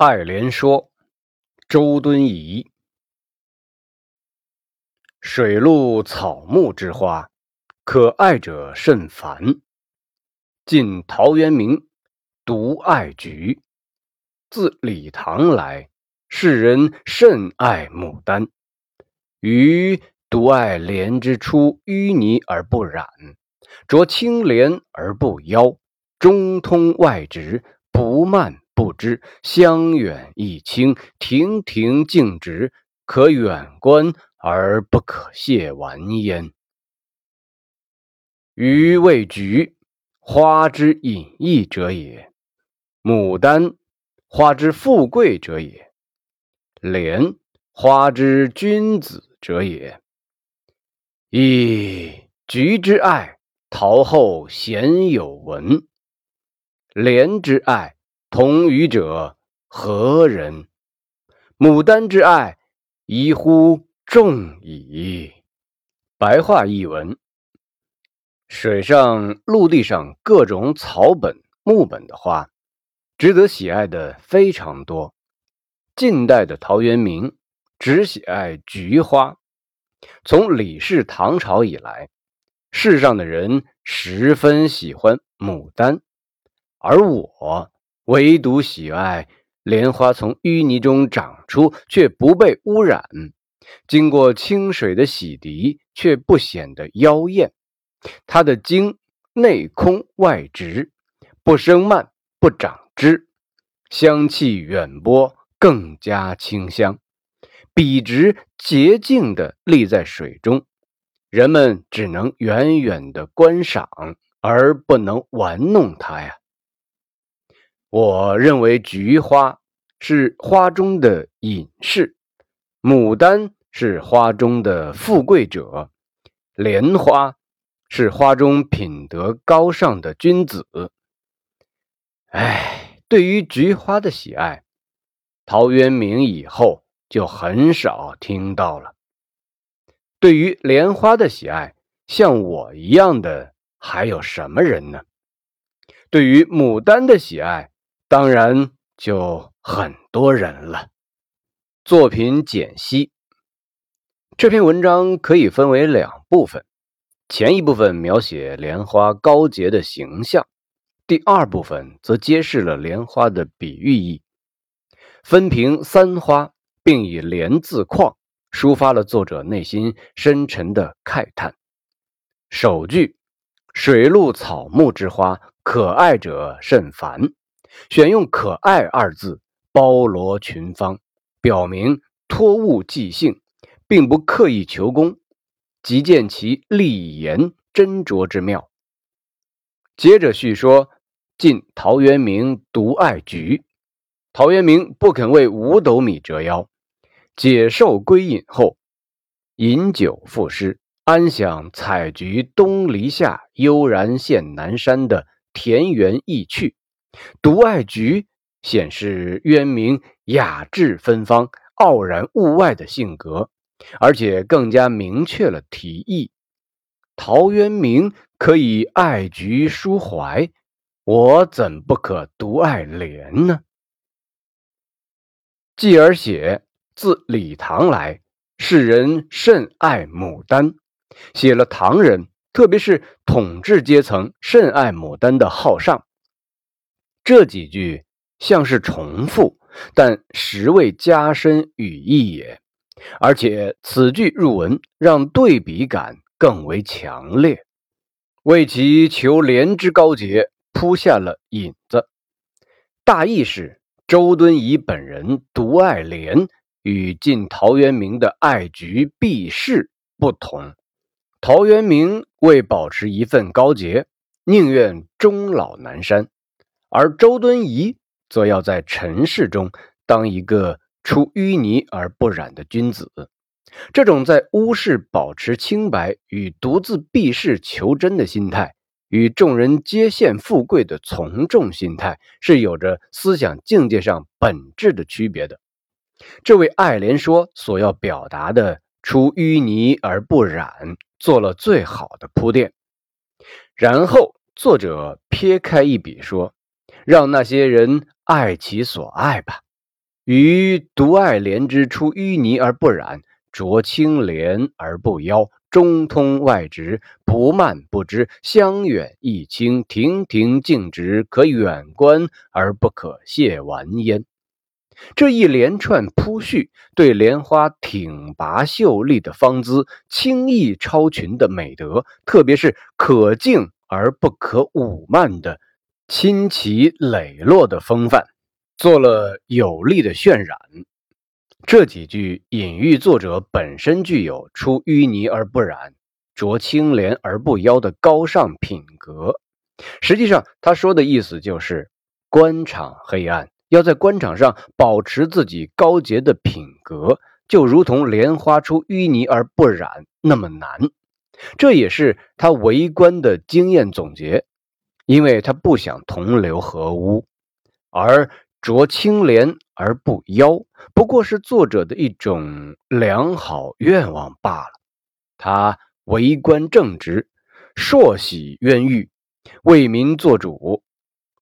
爱莲说，周敦颐。水陆草木之花，可爱者甚蕃。晋陶渊明独爱菊。自李唐来，世人甚爱牡丹。余独爱莲之出淤泥而不染，濯清涟而不妖，中通外直，不蔓。不知香远益清，亭亭净植，可远观而不可亵玩焉。予谓菊，花之隐逸者也；牡丹，花之富贵者也；莲，花之君子者也。噫！菊之爱，陶后鲜有闻；莲之爱。同予者何人？牡丹之爱，宜乎众矣。白话译文：水上、陆地上各种草本、木本的花，值得喜爱的非常多。近代的陶渊明只喜爱菊花。从李氏唐朝以来，世上的人十分喜欢牡丹，而我。唯独喜爱莲花从淤泥中长出，却不被污染；经过清水的洗涤，却不显得妖艳。它的茎内空外直，不生蔓，不长枝，香气远播，更加清香。笔直洁净地立在水中，人们只能远远地观赏，而不能玩弄它呀。我认为菊花是花中的隐士，牡丹是花中的富贵者，莲花是花中品德高尚的君子。哎，对于菊花的喜爱，陶渊明以后就很少听到了。对于莲花的喜爱，像我一样的还有什么人呢？对于牡丹的喜爱，当然就很多人了。作品简析：这篇文章可以分为两部分，前一部分描写莲花高洁的形象，第二部分则揭示了莲花的比喻意，分评三花，并以莲字框，抒发了作者内心深沉的慨叹。首句：“水陆草木之花，可爱者甚蕃。”选用“可爱”二字，包罗群芳，表明托物寄兴，并不刻意求功，即见其立言斟酌之妙。接着叙说，晋陶渊明独爱菊，陶渊明不肯为五斗米折腰，解受归隐后，饮酒赋诗，安享采菊东篱下，悠然见南山的田园意趣。独爱菊，显示渊明雅致芬芳、傲然物外的性格，而且更加明确了题意。陶渊明可以爱菊抒怀，我怎不可独爱莲呢？继而写自李唐来，世人甚爱牡丹，写了唐人，特别是统治阶层甚爱牡丹的好上。这几句像是重复，但实为加深语义也。而且此句入文，让对比感更为强烈，为其求莲之高洁铺下了引子。大意是：周敦颐本人独爱莲，与晋陶渊明的爱菊避世不同。陶渊明为保持一份高洁，宁愿终老南山。而周敦颐则要在尘世中当一个出淤泥而不染的君子。这种在乌世保持清白与独自避世求真的心态，与众人皆羡富贵的从众心态，是有着思想境界上本质的区别的。这位爱莲说所要表达的“出淤泥而不染”，做了最好的铺垫。然后作者撇开一笔说。让那些人爱其所爱吧，于独爱莲之出淤泥而不染，濯清涟而不妖，中通外直，不蔓不枝，香远益清，亭亭净植，可远观而不可亵玩焉。这一连串铺叙，对莲花挺拔秀丽的芳姿、轻逸超群的美德，特别是可敬而不可侮慢的清奇磊落的风范。做了有力的渲染，这几句隐喻作者本身具有出淤泥而不染、濯清涟而不妖的高尚品格。实际上，他说的意思就是，官场黑暗，要在官场上保持自己高洁的品格，就如同莲花出淤泥而不染那么难。这也是他为官的经验总结，因为他不想同流合污，而。濯清涟而不妖，不过是作者的一种良好愿望罢了。他为官正直，硕喜渊誉，为民做主。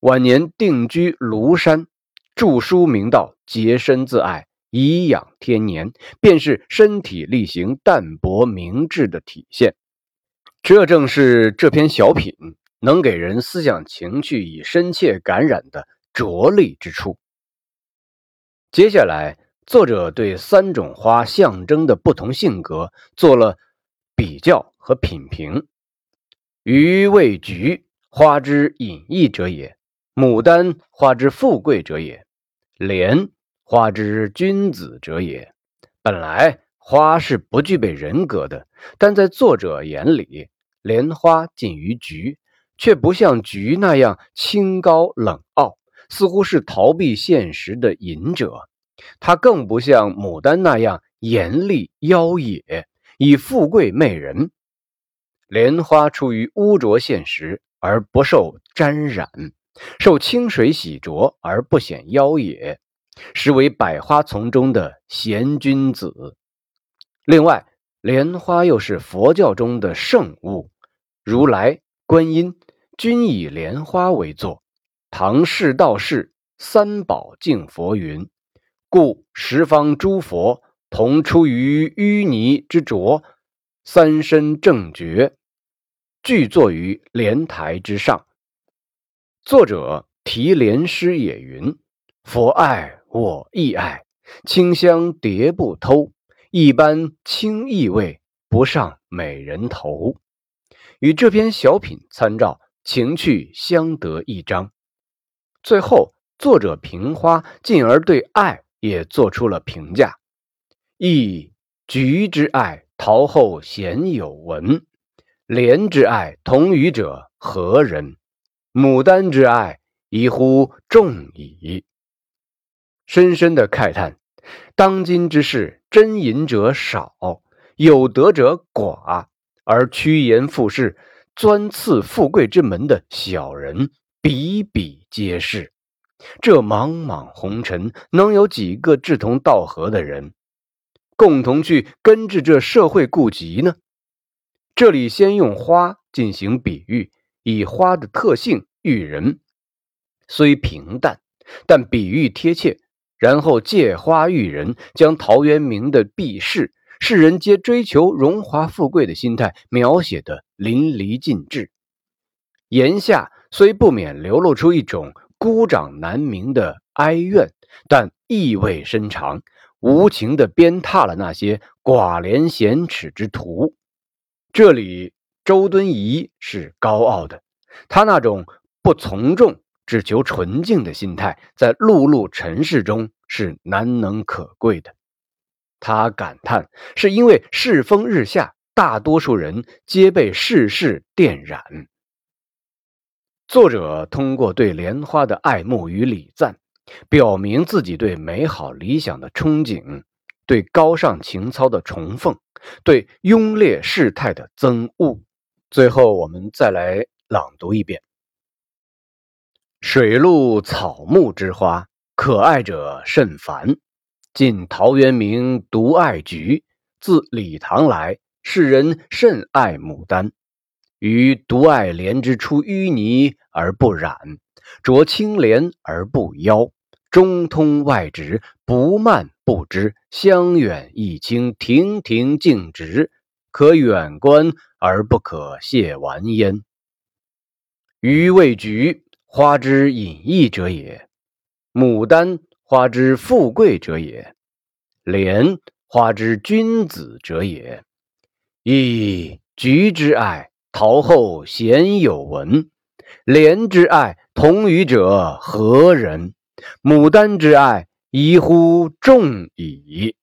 晚年定居庐山，著书明道，洁身自爱，颐养天年，便是身体力行、淡泊明志的体现。这正是这篇小品能给人思想情趣以深切感染的。着力之处。接下来，作者对三种花象征的不同性格做了比较和品评。鱼为菊，花之隐逸者也；牡丹，花之富贵者也；莲，花之君子者也。本来花是不具备人格的，但在作者眼里，莲花近于菊，却不像菊那样清高冷傲。似乎是逃避现实的隐者，他更不像牡丹那样严厉妖冶，以富贵媚人。莲花出于污浊现实而不受沾染，受清水洗濯而不显妖冶，实为百花丛中的贤君子。另外，莲花又是佛教中的圣物，如来、观音均以莲花为座。唐氏道士三宝敬佛云：“故十方诸佛同出于淤泥之浊，三身正觉，具坐于莲台之上。”作者题莲诗也云：“佛爱我亦爱，清香蝶不偷，一般清意味，不上美人头。”与这篇小品参照，情趣相得益彰。最后，作者评花，进而对爱也做出了评价：亦菊之爱，陶后鲜有闻；莲之爱，同予者何人？牡丹之爱，宜乎众矣。深深的慨叹：当今之世，真隐者少，有德者寡，而趋炎附势、钻刺富贵之门的小人。比比皆是，这茫茫红尘，能有几个志同道合的人，共同去根治这社会痼疾呢？这里先用花进行比喻，以花的特性喻人，虽平淡，但比喻贴切。然后借花喻人，将陶渊明的避世，世人皆追求荣华富贵的心态描写的淋漓尽致。言下。虽不免流露出一种孤掌难鸣的哀怨，但意味深长，无情地鞭挞了那些寡廉鲜耻之徒。这里周敦颐是高傲的，他那种不从众、只求纯净的心态，在碌碌尘世中是难能可贵的。他感叹，是因为世风日下，大多数人皆被世事电染。作者通过对莲花的爱慕与礼赞，表明自己对美好理想的憧憬，对高尚情操的崇奉，对庸劣世态的憎恶。最后，我们再来朗读一遍：“水陆草木之花，可爱者甚蕃。晋陶渊明独爱菊，自李唐来，世人甚爱牡丹。”于独爱莲之出淤泥而不染，濯清涟而不妖，中通外直，不蔓不枝，香远益清，亭亭净植，可远观而不可亵玩焉。予谓菊，花之隐逸者也；牡丹，花之富贵者也；莲，花之君子者也。噫！菊之爱，陶后鲜有闻；莲之爱，同予者何人？牡丹之爱，宜乎众矣。